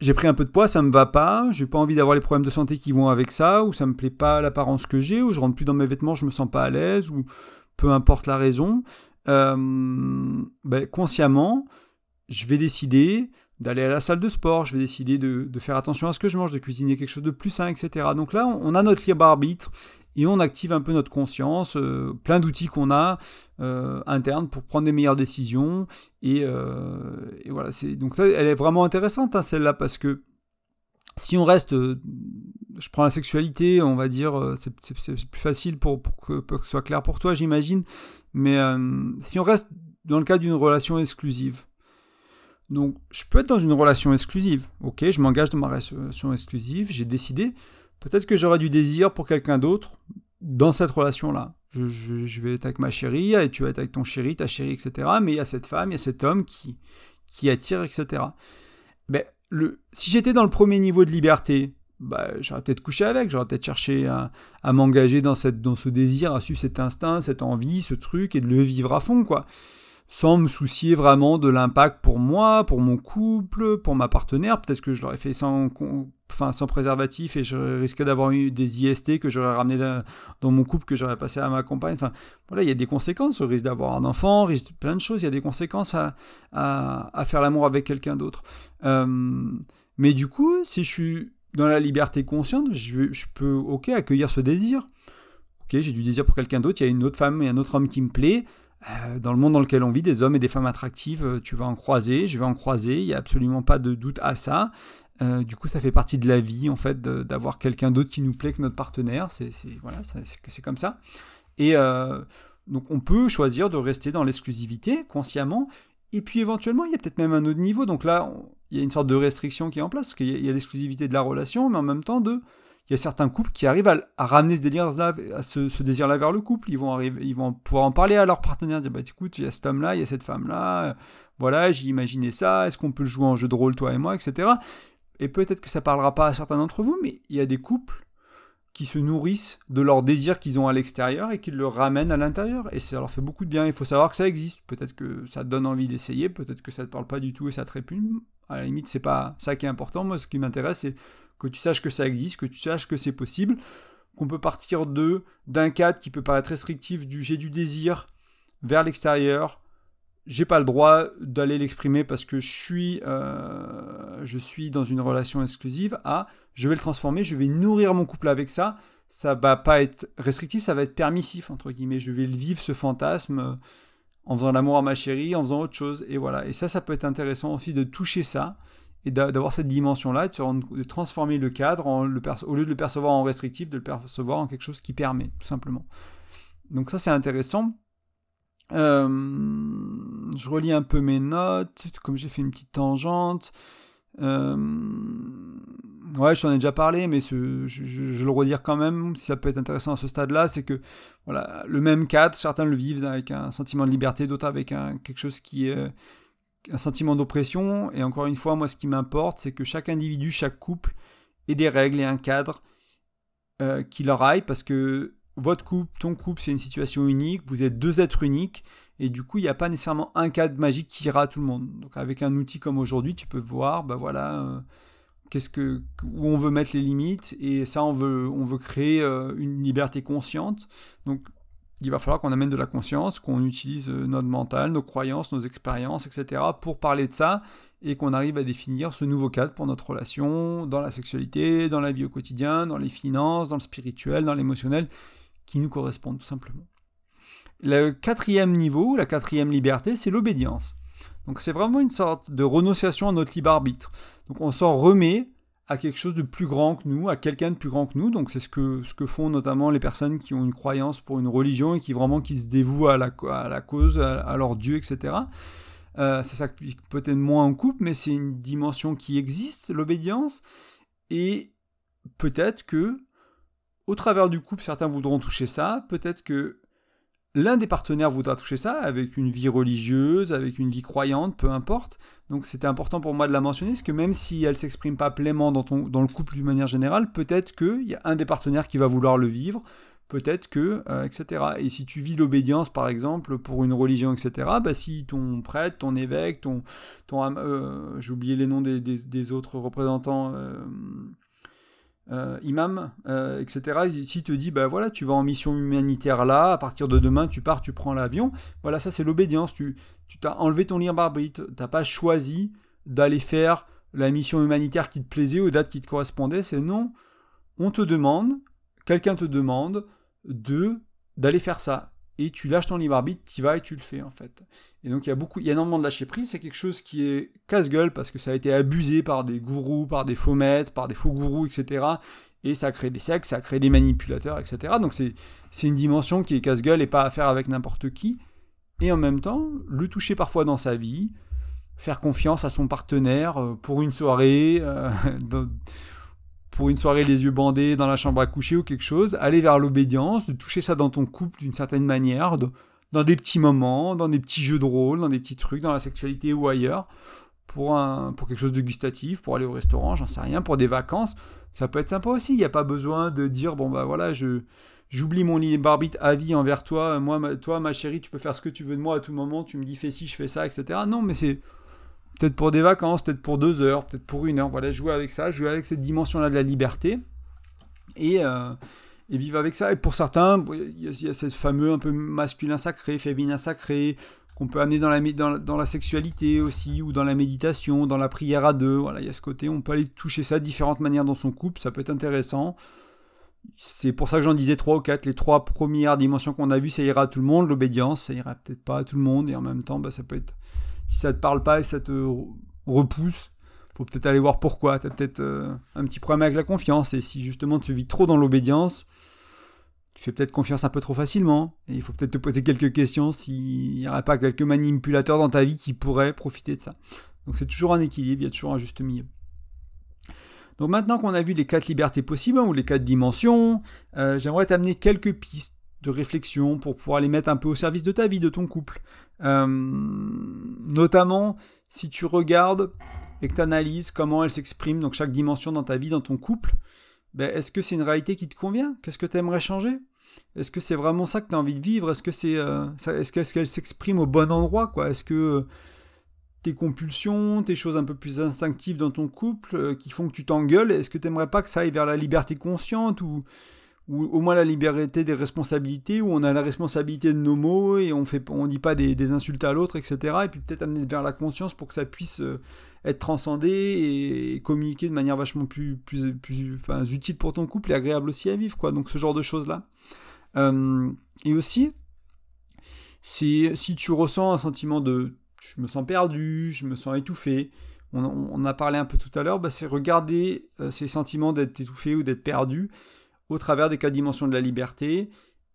J'ai pris un peu de poids, ça me va pas, j'ai pas envie d'avoir les problèmes de santé qui vont avec ça, ou ça me plaît pas l'apparence que j'ai, ou je rentre plus dans mes vêtements, je me sens pas à l'aise, ou peu importe la raison. Euh, ben, consciemment, je vais décider d'aller à la salle de sport, je vais décider de, faire attention à ce que je mange, de cuisiner quelque chose de plus sain, etc. Donc là, on a notre libre arbitre et on active un peu notre conscience, euh, plein d'outils qu'on a euh, internes pour prendre des meilleures décisions. Et, euh, voilà, c'est donc ça, elle est vraiment intéressante hein, celle-là parce que si on reste, je prends la sexualité, on va dire, c'est plus facile pour, que, pour, que, ce soit clair pour toi, j'imagine. Mais si on reste dans le cas d'une relation exclusive, donc, je peux être dans une relation exclusive. Ok, je m'engage dans ma relation exclusive, j'ai décidé. Peut-être que j'aurai du désir pour quelqu'un d'autre dans cette relation-là. Je, vais être avec ma chérie, et tu vas être avec ton chéri, ta chérie, etc. Mais il y a cette femme, il y a cet homme qui, attire, etc. Ben, si j'étais dans le premier niveau de liberté, bah, j'aurais peut-être couché avec, j'aurais peut-être cherché à, à m'engager dans, cette, dans ce désir, à suivre cet instinct, cette envie, ce truc, et de le vivre à fond, quoi sans me soucier vraiment de l'impact pour moi, pour mon couple, pour ma partenaire. Peut-être que je l'aurais fait sans, enfin, sans préservatif et je risquais d'avoir eu des IST que j'aurais ramené dans mon couple, que j'aurais passé à ma compagne. Enfin, voilà, il y a des conséquences. au risque d'avoir un enfant, risque plein de choses. Il y a des conséquences à, à, faire l'amour avec quelqu'un d'autre. Euh, mais du coup, si je suis dans la liberté consciente, je, peux, ok, accueillir ce désir. Ok, j'ai du désir pour quelqu'un d'autre, il y a une autre femme et un autre homme qui me plaît. Euh, dans le monde dans lequel on vit, des hommes et des femmes attractives, euh, tu vas en croiser, je vais en croiser, il n'y a absolument pas de doute à ça. Euh, du coup, ça fait partie de la vie, en fait, d'avoir quelqu'un d'autre qui nous plaît que notre partenaire. C'est voilà, c'est comme ça. Et donc, on peut choisir de rester dans l'exclusivité consciemment. Et puis, éventuellement, il y a peut-être même un autre niveau. Donc là, il y a une sorte de restriction qui est en place, parce qu'il y a l'exclusivité de la relation, mais en même temps de il y a certains couples qui arrivent à, ramener ce désir-là, à ce, désir-là vers le couple. Ils vont, arriver, ils vont pouvoir en parler à leur partenaire, dire bah écoute, il y a cet homme-là, il y a cette femme-là, euh, voilà, j'ai imaginé ça, est-ce qu'on peut jouer en jeu de rôle, toi et moi, etc. Et peut-être que ça parlera pas à certains d'entre vous, mais il y a des couples qui se nourrissent de leurs désirs qu'ils ont à l'extérieur et qui le ramènent à l'intérieur. Et ça leur fait beaucoup de bien. Il faut savoir que ça existe. Peut-être que ça te donne envie d'essayer, peut-être que ça ne te parle pas du tout et ça te répugne. À la limite, c'est pas ça qui est important. Moi, ce qui m'intéresse, c'est que tu saches que ça existe, que tu saches que c'est possible, qu'on peut partir de d'un cadre qui peut paraître restrictif du j'ai du désir vers l'extérieur. J'ai pas le droit d'aller l'exprimer parce que je suis, euh, je suis dans une relation exclusive à je vais le transformer, je vais nourrir mon couple avec ça. Ça va pas être restrictif, ça va être permissif, entre guillemets. Je vais le vivre, ce fantasme, euh, en faisant l'amour à ma chérie, en faisant autre chose. Et voilà. Et ça, ça peut être intéressant aussi de toucher ça et d'avoir cette dimension-là, de, transformer le cadre, au lieu de le percevoir en restrictif, de le percevoir en quelque chose qui permet, tout simplement. Donc ça, c'est intéressant. Euh, je relis un peu mes notes, comme j'ai fait une petite tangente. Euh, ouais, j'en ai déjà parlé, mais je, je, vais le redire quand même, si ça peut être intéressant à ce stade-là, c'est que voilà, le même cadre, certains le vivent avec un sentiment de liberté, d'autres avec un, quelque chose qui est un sentiment d'oppression. Et encore une fois, moi, ce qui m'importe, c'est que chaque individu, chaque couple ait des règles et un cadre euh, qui leur aille, parce que votre couple, ton couple, c'est une situation unique, vous êtes deux êtres uniques, et du coup, il n'y a pas nécessairement un cadre magique qui ira à tout le monde. Donc avec un outil comme aujourd'hui, tu peux voir, bah voilà, euh, qu'est-ce que, où on veut mettre les limites, et ça, on veut, on veut créer euh, une liberté consciente. Donc il va falloir qu'on amène de la conscience, qu'on utilise euh, notre mental, nos croyances, nos expériences, etc. pour parler de ça et qu'on arrive à définir ce nouveau cadre pour notre relation dans la sexualité, dans la vie au quotidien, dans les finances, dans le spirituel, dans l'émotionnel, qui nous correspondent tout simplement. Le quatrième niveau, la quatrième liberté, c'est l'obédience. Donc c'est vraiment une sorte de renonciation à notre libre arbitre. Donc on s'en remet à quelque chose de plus grand que nous, à quelqu'un de plus grand que nous. Donc c'est ce que, ce que font notamment les personnes qui ont une croyance pour une religion et qui vraiment qui se dévouent à la, à la cause, à, leur Dieu, etc. Euh, ça peut-être moins en couple, mais c'est une dimension qui existe, l'obédience. Et peut-être que, au travers du couple, certains voudront toucher ça. Peut-être que L'un des partenaires voudra toucher ça avec une vie religieuse, avec une vie croyante, peu importe. Donc c'était important pour moi de la mentionner, parce que même si elle s'exprime pas pleinement dans, le couple d'une manière générale, peut-être qu'il y a un des partenaires qui va vouloir le vivre, peut-être que, euh, etc. Et si tu vis l'obédience, par exemple, pour une religion, etc., bah, si ton prêtre, ton évêque, ton... ton euh, J'ai oublié les noms des, autres représentants... Euh, euh, imam, euh, etc. Si te dit, bah voilà, tu vas en mission humanitaire là, à partir de demain, tu pars, tu prends l'avion, voilà, ça c'est l'obédience. Tu t'as enlevé ton libre arbitre, t'as pas choisi d'aller faire la mission humanitaire qui te plaisait aux dates qui te correspondaient. C'est non, on te demande, quelqu'un te demande de d'aller faire ça et tu lâches ton libre arbitre, tu vas et tu le fais en fait. Et donc il y a beaucoup, il y a énormément de lâcher prise, c'est quelque chose qui est casse-gueule parce que ça a été abusé par des gourous, par des faux maîtres, par des faux gourous, etc. Et ça crée des sectes, ça crée des manipulateurs, etc. Donc c'est, c'est une dimension qui est casse-gueule et pas à faire avec n'importe qui. Et en même temps, le toucher parfois dans sa vie, faire confiance à son partenaire euh, pour une soirée, euh, pour une soirée les yeux bandés dans la chambre à coucher ou quelque chose, aller vers l'obédience, de toucher ça dans ton couple d'une certaine manière, dans des petits moments, dans des petits jeux de rôle, dans des petits trucs, dans la sexualité ou ailleurs, pour, un, pour quelque chose de gustatif, pour aller au restaurant, j'en sais rien, pour des vacances, ça peut être sympa aussi. Il n'y a pas besoin de dire, bon bah voilà, je j'oublie mon libre arbitre à vie envers toi, moi, toi ma chérie, tu peux faire ce que tu veux de moi à tout moment, tu me dis fais ci, je fais ça, etc. Non, mais c'est peut-être pour des vacances, peut-être pour deux heures, peut-être pour une heure. Voilà, jouer avec ça, jouer avec cette dimension-là de la liberté. Et, euh, et vivre avec ça. Et pour certains, il y, a, ce fameux un peu masculin sacré, féminin sacré, qu'on peut amener dans la, dans, la sexualité aussi, ou dans la méditation, dans la prière à deux. Voilà, il y a ce côté, on peut aller toucher ça de différentes manières dans son couple, ça peut être intéressant. C'est pour ça que j'en disais trois ou quatre. Les trois premières dimensions qu'on a vues, ça ira à tout le monde. L'obédience, ça ira peut-être pas à tout le monde. Et en même temps, bah, ça peut être si ça te parle pas et ça te repousse, faut peut-être aller voir pourquoi. Tu as peut-être euh, un petit problème avec la confiance. Et si justement tu vis trop dans l'obédience, tu fais peut-être confiance un peu trop facilement. Et il faut peut-être te poser quelques questions s'il n'y aurait pas quelques manipulateurs dans ta vie qui pourraient profiter de ça. Donc c'est toujours un équilibre, il y a toujours un juste milieu. Donc maintenant qu'on a vu les quatre libertés possibles, hein, ou les quatre dimensions, euh, j'aimerais t'amener quelques pistes de réflexion pour pouvoir les mettre un peu au service de ta vie, de ton couple. Euh, notamment si tu regardes et que tu analyses comment elle s'exprime, donc chaque dimension dans ta vie, dans ton couple, ben, est-ce que c'est une réalité qui te convient? Qu'est-ce que tu aimerais changer? Est-ce que c'est vraiment ça que tu as envie de vivre? Est-ce que c'est, euh, est-ce qu'elle s'exprime au bon endroit quoi? Est-ce que tes compulsions, tes choses un peu plus instinctives dans ton couple euh, qui font que tu t'engueules, est-ce que tu n'aimerais pas que ça aille vers la liberté consciente ou, ou au moins la liberté des responsabilités, où on a la responsabilité de nos mots et on ne on dit pas des, insultes à l'autre, etc. Et puis peut-être amener vers la conscience pour que ça puisse euh, être transcendé et, communiquer de manière vachement plus, utile pour ton couple et agréable aussi à vivre, quoi. Donc ce genre de choses-là. Euh, et aussi, si tu ressens un sentiment de je me sens perdu, je me sens étouffé. On, on a parlé un peu tout à l'heure, bah, c'est regarder euh, ces sentiments d'être étouffé ou d'être perdu au travers des quatre dimensions de la liberté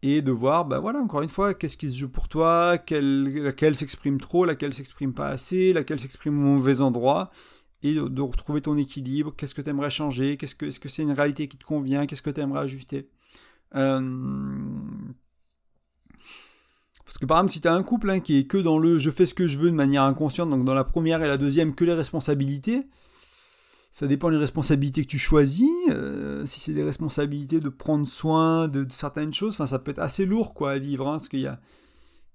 et de voir, bah voilà, encore une fois, qu'est-ce qui se joue pour toi, laquelle s'exprime trop, laquelle s'exprime pas assez, laquelle s'exprime au mauvais endroit, et de, retrouver ton équilibre, qu'est-ce que tu aimerais changer, qu'est-ce que, est-ce que c'est une réalité qui te convient, qu'est-ce que tu aimerais ajuster? Euh, parce que par exemple, si tu as un couple hein, qui est que dans le je fais ce que je veux de manière inconsciente, donc dans la première et la deuxième, que les responsabilités, ça dépend des responsabilités que tu choisis. Euh, si c'est des responsabilités de prendre soin de, certaines choses, ça peut être assez lourd quoi, à vivre. Hein, parce qu'il y a,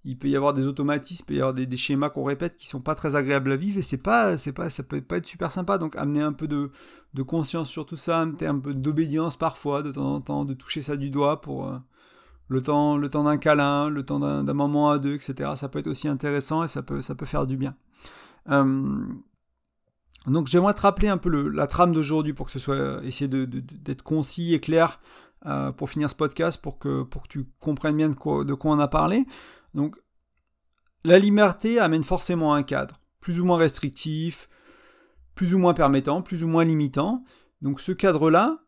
il peut y avoir des automatismes, il peut y avoir des, schémas qu'on répète qui sont pas très agréables à vivre et c'est pas, c'est pas, ça peut pas être super sympa. Donc amener un peu de, de conscience sur tout ça, un peu d'obédience parfois, de temps en temps, de toucher ça du doigt pour. Euh, le temps, le temps d'un câlin, le temps d'un moment à deux, etc. Ça peut être aussi intéressant et ça peut, ça peut faire du bien. Euh, donc j'aimerais te rappeler un peu la trame d'aujourd'hui pour que ce soit euh, essayer d'être concis et clair euh, pour finir ce podcast, pour que, pour que tu comprennes bien de quoi, de quoi on a parlé. Donc la liberté amène forcément un cadre, plus ou moins restrictif, plus ou moins permettant, plus ou moins limitant. Donc ce cadre-là,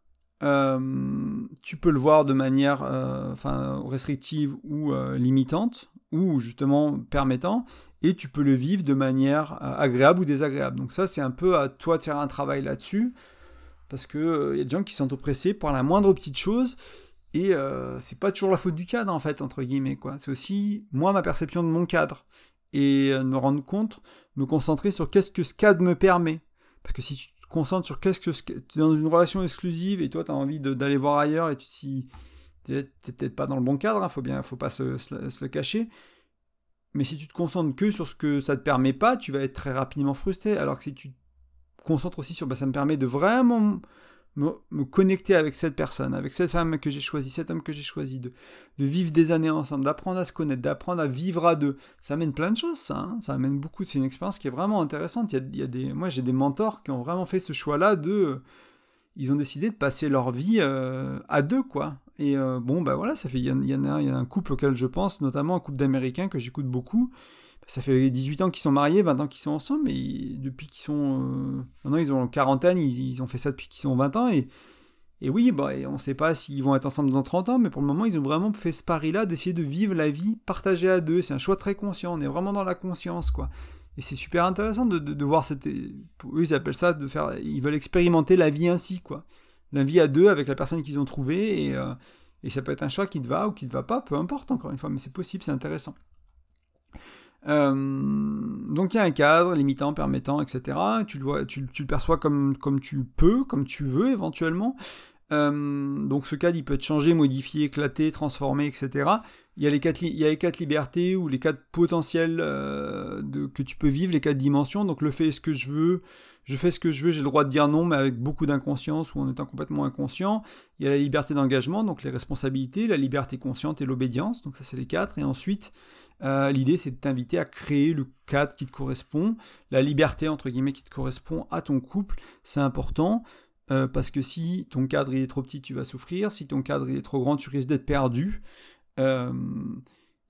euh, tu peux le voir de manière restrictive ou limitante, ou justement permettant, et tu peux le vivre de manière agréable ou désagréable. Donc ça, c'est un peu à toi de faire un travail là-dessus, parce qu'il il y a des gens qui sont oppressés par la moindre petite chose, et c'est pas toujours la faute du cadre, en fait, entre guillemets. quoi. C'est aussi, moi, ma perception de mon cadre, et me rendre compte, me concentrer sur qu'est-ce que ce cadre me permet. Parce que si tu concentres sur qu'est-ce que tu es dans une relation exclusive et toi tu as envie d'aller voir ailleurs et tu si t'es peut-être pas dans le bon cadre, hein, faut bien, faut pas se, le cacher. Mais si tu te concentres que sur ce que ça te permet pas, tu vas être très rapidement frustré. Alors que si tu te concentres aussi sur, bah, ça me permet de vraiment me, connecter avec cette personne, avec cette femme que j'ai choisie, cet homme que j'ai choisi, de, vivre des années ensemble, d'apprendre à se connaître, d'apprendre à vivre à deux. Ça amène plein de choses, ça. Hein. ça amène beaucoup. C'est une expérience qui est vraiment intéressante. Il y a, des, moi, j'ai des mentors qui ont vraiment fait ce choix-là de. Ils ont décidé de passer leur vie euh, à deux, quoi. Et euh, bon, ben voilà, ça fait. Il y, en a, y a un couple auquel je pense, notamment un couple d'Américains que j'écoute beaucoup ça fait 18 ans qu'ils sont mariés, 20 ans qu'ils sont ensemble, mais depuis qu'ils sont... Euh, maintenant, ils ont quarantaine, ils, ils, ont fait ça depuis qu'ils ont 20 ans, et, et oui, bah, on ne sait pas s'ils vont être ensemble dans 30 ans, mais pour le moment, ils ont vraiment fait ce pari-là d'essayer de vivre la vie partagée à deux. C'est un choix très conscient, on est vraiment dans la conscience, quoi. Et c'est super intéressant de, de, voir cette... Eux, ils appellent ça de faire... Ils veulent expérimenter la vie ainsi, quoi. La vie à deux avec la personne qu'ils ont trouvée, et, euh, et ça peut être un choix qui te va ou qui te va pas, peu importe, encore une fois, mais c'est possible, c'est intéressant. Euh, donc il y a un cadre limitant, permettant, etc. Tu le, vois, tu, le perçois comme, comme tu peux, comme tu veux éventuellement. Euh, donc ce cadre, il peut être changé, modifié, éclaté, transformé, etc. Il y a les quatre, il libertés ou les quatre potentiels euh, que tu peux vivre, les quatre dimensions. Donc le fait ce que je veux, je fais ce que je veux, j'ai le droit de dire non, mais avec beaucoup d'inconscience ou en étant complètement inconscient. Il y a la liberté d'engagement, donc les responsabilités, la liberté consciente et l'obédience. Donc ça c'est les quatre. Et ensuite, euh, l'idée, c'est de t'inviter à créer le cadre qui te correspond, la liberté, entre guillemets, qui te correspond à ton couple. C'est important. Euh, parce que si ton cadre est trop petit, tu vas souffrir. Si ton cadre est trop grand, tu risques d'être perdu. Euh,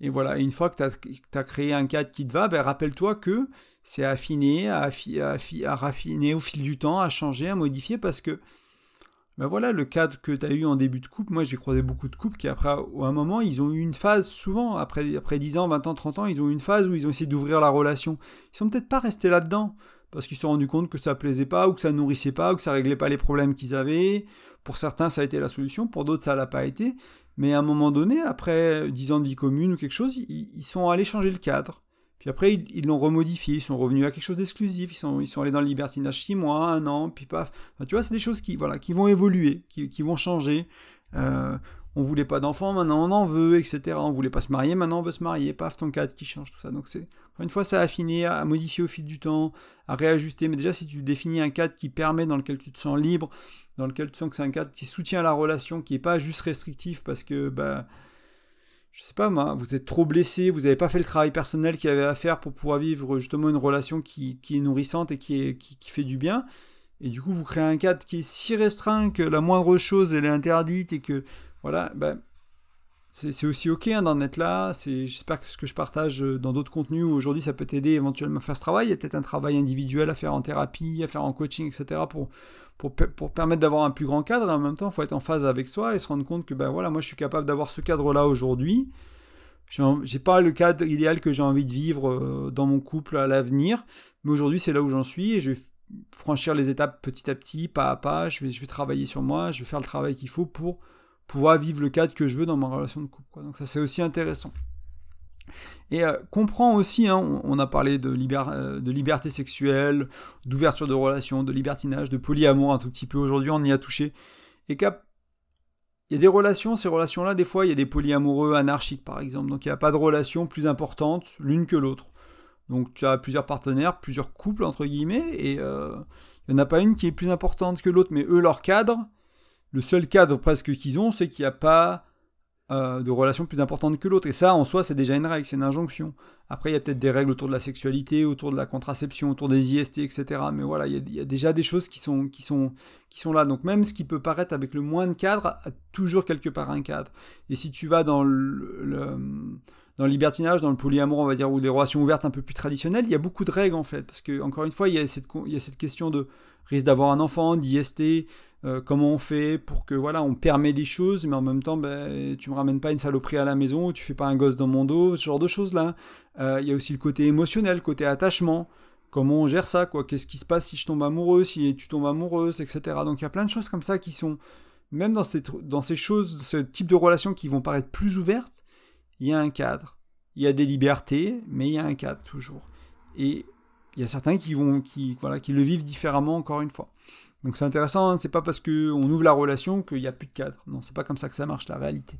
et voilà, une fois que tu as, créé un cadre qui te va, ben rappelle-toi que c'est affiné, à, à, raffiner au fil du temps, à changer, à modifier, parce que ben voilà, le cadre que tu as eu en début de couple, moi j'ai croisé beaucoup de couples qui après, à un moment, ils ont eu une phase, souvent, après, après 10 ans, 20 ans, 30 ans, ils ont eu une phase où ils ont essayé d'ouvrir la relation. Ils sont peut-être pas restés là-dedans, parce qu'ils se sont rendus compte que ça plaisait pas, ou que ça nourrissait pas, ou que ça réglait pas les problèmes qu'ils avaient. Pour certains, ça a été la solution, pour d'autres, ça l'a pas été. Mais à un moment donné, après 10 ans de vie commune ou quelque chose, ils, sont allés changer le cadre. Puis après, ils l'ont remodifié, ils sont revenus à quelque chose d'exclusif, ils sont, ils sont allés dans le libertinage 6 mois, un an, puis paf. tu vois, c'est des choses qui, voilà, qui vont évoluer, qui, qui vont changer. Euh, on voulait pas d'enfants, maintenant on en veut, etc. On voulait pas se marier, maintenant on veut se marier, paf, ton cadre qui change, tout ça. Donc c'est, une fois, ça a affiné, à modifier au fil du temps, à réajuster. Mais déjà, si tu définis un cadre qui permet, dans lequel tu te sens libre, dans lequel tu sens que c'est un cadre qui soutient la relation, qui est pas juste restrictif parce que, bah, je sais pas moi, vous êtes trop blessé, vous n'avez pas fait le travail personnel qu'il y avait à faire pour pouvoir vivre justement une relation qui, est nourrissante et qui, qui, fait du bien. Et du coup, vous créez un cadre qui est si restreint que la moindre chose, elle est interdite et que, voilà, ben, c'est aussi ok hein, d'en être là. J'espère que ce que je partage euh, dans d'autres contenus aujourd'hui, ça peut t'aider éventuellement à faire ce travail. Il y a peut-être un travail individuel à faire en thérapie, à faire en coaching, etc. pour, pour, pour permettre d'avoir un plus grand cadre. En même temps, il faut être en phase avec soi et se rendre compte que ben voilà, moi je suis capable d'avoir ce cadre-là aujourd'hui. J'ai pas le cadre idéal que j'ai envie de vivre euh, dans mon couple à l'avenir, mais aujourd'hui c'est là où j'en suis et je vais franchir les étapes petit à petit, pas à pas. Je vais, je vais travailler sur moi, je vais faire le travail qu'il faut pour pouvoir vivre le cadre que je veux dans ma relation de couple. Donc ça c'est aussi intéressant. Et euh, comprends aussi, hein, on, a parlé de, euh, de liberté sexuelle, d'ouverture de relations, de libertinage, de polyamour un tout petit peu aujourd'hui, on y a touché. Et qu'il y a des relations, ces relations-là, des fois, il y a des polyamoureux anarchiques par exemple. Donc il n'y a pas de relation plus importante l'une que l'autre. Donc tu as plusieurs partenaires, plusieurs couples entre guillemets, et euh, il n'y en a pas une qui est plus importante que l'autre, mais eux, leur cadre, le seul cadre presque qu'ils ont, c'est qu'il n'y a pas euh, de relation plus importante que l'autre. Et ça, en soi, c'est déjà une règle, c'est une injonction. Après, il y a peut-être des règles autour de la sexualité, autour de la contraception, autour des IST, etc. Mais voilà, il y, a, déjà des choses qui sont, là. Donc même ce qui peut paraître avec le moins de cadre, a toujours quelque part un cadre. Et si tu vas dans le dans le libertinage, dans le polyamour, on va dire, ou des relations ouvertes un peu plus traditionnelles, il y a beaucoup de règles en fait. Parce que, encore une fois, il y a cette, question de risque d'avoir un enfant, d'IST, euh, comment on fait pour que, voilà, on permet des choses, mais en même temps, ben, tu me ramènes pas une saloperie à la maison, tu fais pas un gosse dans mon dos, ce genre de choses-là. Euh, il y a aussi le côté émotionnel, côté attachement. Comment on gère ça, quoi? Qu'est-ce qui se passe si je tombe amoureux, si tu tombes amoureuse, etc. Donc il y a plein de choses comme ça qui sont, même dans ces, dans ces choses, ce type de relations qui vont paraître plus ouvertes, il y a un cadre. Il y a des libertés, mais il y a un cadre toujours. Et il y a certains qui vont, qui, voilà, qui le vivent différemment encore une fois. Donc c'est intéressant, hein, c'est pas parce qu'on ouvre la relation qu'il n'y a plus de cadre. Non, c'est pas comme ça que ça marche la réalité.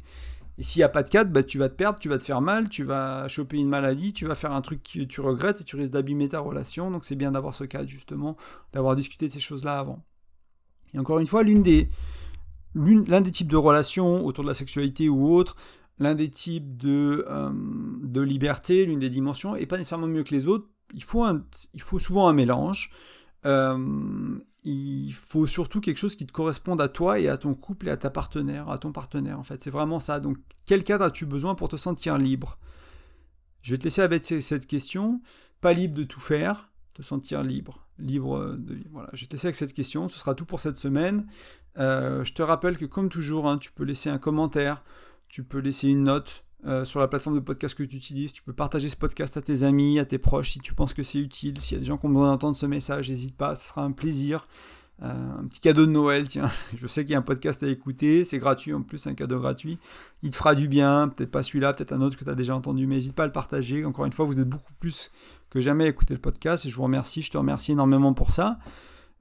Et s'il n'y a pas de cadre, bah, tu vas te perdre, tu vas te faire mal, tu vas choper une maladie, tu vas faire un truc que tu regrettes et tu risques d'abîmer ta relation. Donc c'est bien d'avoir ce cadre justement, d'avoir discuté de ces choses-là avant. Et encore une fois, l'une des, l'un des types de relations autour de la sexualité ou autre, l'un des types de, euh, de liberté, l'une des dimensions, est pas nécessairement mieux que les autres. Il faut, il faut souvent un mélange. Euh, il faut surtout quelque chose qui te corresponde à toi et à ton couple et à ta partenaire, à ton partenaire en fait. C'est vraiment ça. Donc quel cadre as-tu besoin pour te sentir libre? Je vais te laisser avec cette question. Pas libre de tout faire, te sentir libre. Libre. Voilà, je vais te laisser avec cette question. Ce sera tout pour cette semaine. Euh, je te rappelle que comme toujours, hein, tu peux laisser un commentaire tu peux laisser une note euh, sur la plateforme de podcast que tu utilises. Tu peux partager ce podcast à tes amis, à tes proches si tu penses que c'est utile. S'il y a des gens qui ont besoin d'entendre ce message, n'hésite pas, ce sera un plaisir. Euh, un petit cadeau de Noël, tiens. Je sais qu'il y a un podcast à écouter, c'est gratuit en plus, un cadeau gratuit. Il te fera du bien, peut-être pas celui-là, peut-être un autre que tu as déjà entendu, mais n'hésite pas à le partager. Encore une fois, vous êtes beaucoup plus que jamais à écouter le podcast et je vous remercie, je te remercie énormément pour ça.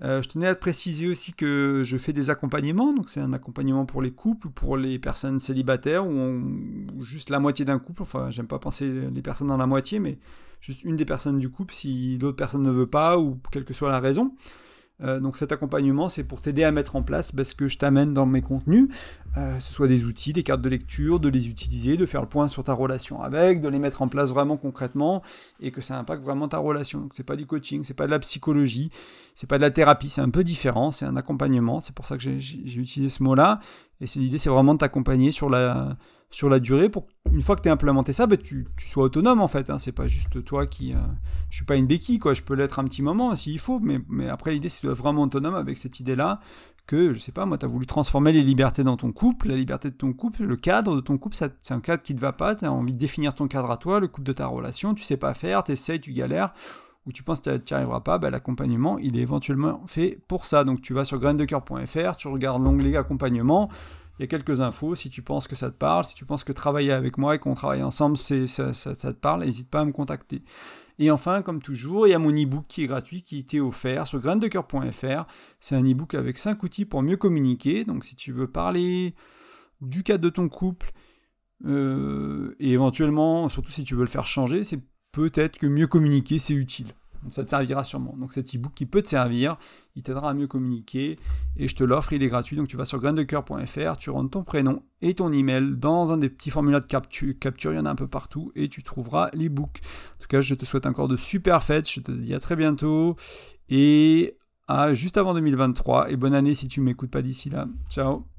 Euh, je tenais à préciser aussi que je fais des accompagnements, donc c'est un accompagnement pour les couples, pour les personnes célibataires ou, juste la moitié d'un couple. Enfin, j'aime pas penser les personnes dans la moitié, mais juste une des personnes du couple si l'autre personne ne veut pas ou quelle que soit la raison. Euh, donc cet accompagnement, c'est pour t'aider à mettre en place ce que je t'amène dans mes contenus, euh, ce soit des outils, des cartes de lecture, de les utiliser, de faire le point sur ta relation avec, de les mettre en place vraiment concrètement et que ça impacte vraiment ta relation. Donc c'est pas du coaching, c'est pas de la psychologie, c'est pas de la thérapie, c'est un peu différent, c'est un accompagnement. C'est pour ça que j'ai utilisé ce mot-là. Et l'idée, c'est vraiment de t'accompagner sur la sur la durée pour une fois que tu as implémenté ça, bah, tu, sois autonome en fait. Hein. C'est pas juste toi qui. Euh, je suis pas une béquille, quoi. Je peux l'être un petit moment s'il faut, mais, mais après l'idée c'est d'être vraiment autonome avec cette idée-là que, je sais pas, moi, tu as voulu transformer les libertés dans ton couple, la liberté de ton couple, le cadre de ton couple, c'est un cadre qui te va pas, tu as envie de définir ton cadre à toi, le couple de ta relation, tu sais pas faire, tu essaies, tu galères, ou tu penses que tu n'y arriveras pas, bah, l'accompagnement, il est éventuellement fait pour ça. Donc tu vas sur graindecoeur.fr, tu regardes l'onglet accompagnement, il y a quelques infos. Si tu penses que ça te parle, si tu penses que travailler avec moi et qu'on travaille ensemble, c'est, ça, te parle, n'hésite pas à me contacter. Et enfin, comme toujours, il y a mon e-book qui est gratuit, qui était offert sur graindecoeur.fr. C'est un e-book avec 5 outils pour mieux communiquer. Donc si tu veux parler du cadre de ton couple, euh, et éventuellement, surtout si tu veux le faire changer, c'est peut-être que mieux communiquer, c'est utile. Ça te servira sûrement. Donc cet e-book qui peut te servir, il t'aidera à mieux communiquer et je te l'offre, il est gratuit. Donc tu vas sur graindecoeur.fr, tu rentres ton prénom et ton email dans un des petits formulaires de capture, capture, il y en a un peu partout et tu trouveras l'e-book. En tout cas, je te souhaite encore de super fêtes, je te dis à très bientôt et à juste avant 2023 et bonne année si tu m'écoutes pas d'ici là. Ciao